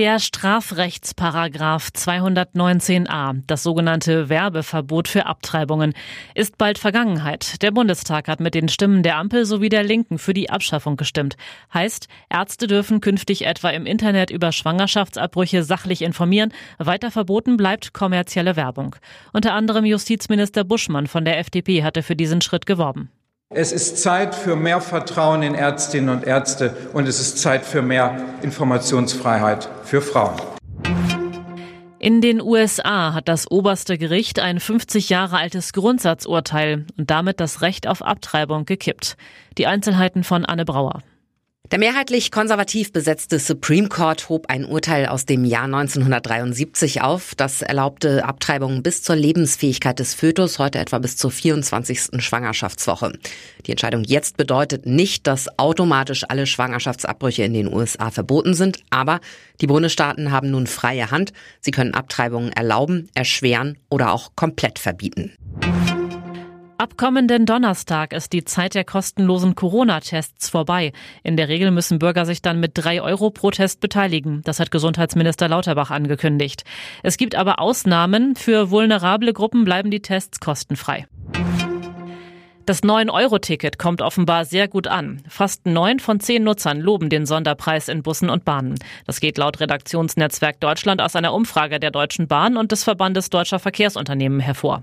Der Strafrechtsparagraf 219a, das sogenannte Werbeverbot für Abtreibungen, ist bald Vergangenheit. Der Bundestag hat mit den Stimmen der Ampel sowie der Linken für die Abschaffung gestimmt. Heißt, Ärzte dürfen künftig etwa im Internet über Schwangerschaftsabbrüche sachlich informieren. Weiter verboten bleibt kommerzielle Werbung. Unter anderem Justizminister Buschmann von der FDP hatte für diesen Schritt geworben. Es ist Zeit für mehr Vertrauen in Ärztinnen und Ärzte und es ist Zeit für mehr Informationsfreiheit für Frauen. In den USA hat das oberste Gericht ein 50 Jahre altes Grundsatzurteil und damit das Recht auf Abtreibung gekippt. Die Einzelheiten von Anne Brauer. Der mehrheitlich konservativ besetzte Supreme Court hob ein Urteil aus dem Jahr 1973 auf, das erlaubte Abtreibungen bis zur Lebensfähigkeit des Fötus, heute etwa bis zur 24. Schwangerschaftswoche. Die Entscheidung jetzt bedeutet nicht, dass automatisch alle Schwangerschaftsabbrüche in den USA verboten sind, aber die Bundesstaaten haben nun freie Hand. Sie können Abtreibungen erlauben, erschweren oder auch komplett verbieten. Ab kommenden Donnerstag ist die Zeit der kostenlosen Corona-Tests vorbei. In der Regel müssen Bürger sich dann mit drei Euro pro Test beteiligen. Das hat Gesundheitsminister Lauterbach angekündigt. Es gibt aber Ausnahmen. Für vulnerable Gruppen bleiben die Tests kostenfrei. Das 9-Euro-Ticket kommt offenbar sehr gut an. Fast neun von zehn Nutzern loben den Sonderpreis in Bussen und Bahnen. Das geht laut Redaktionsnetzwerk Deutschland aus einer Umfrage der Deutschen Bahn und des Verbandes Deutscher Verkehrsunternehmen hervor.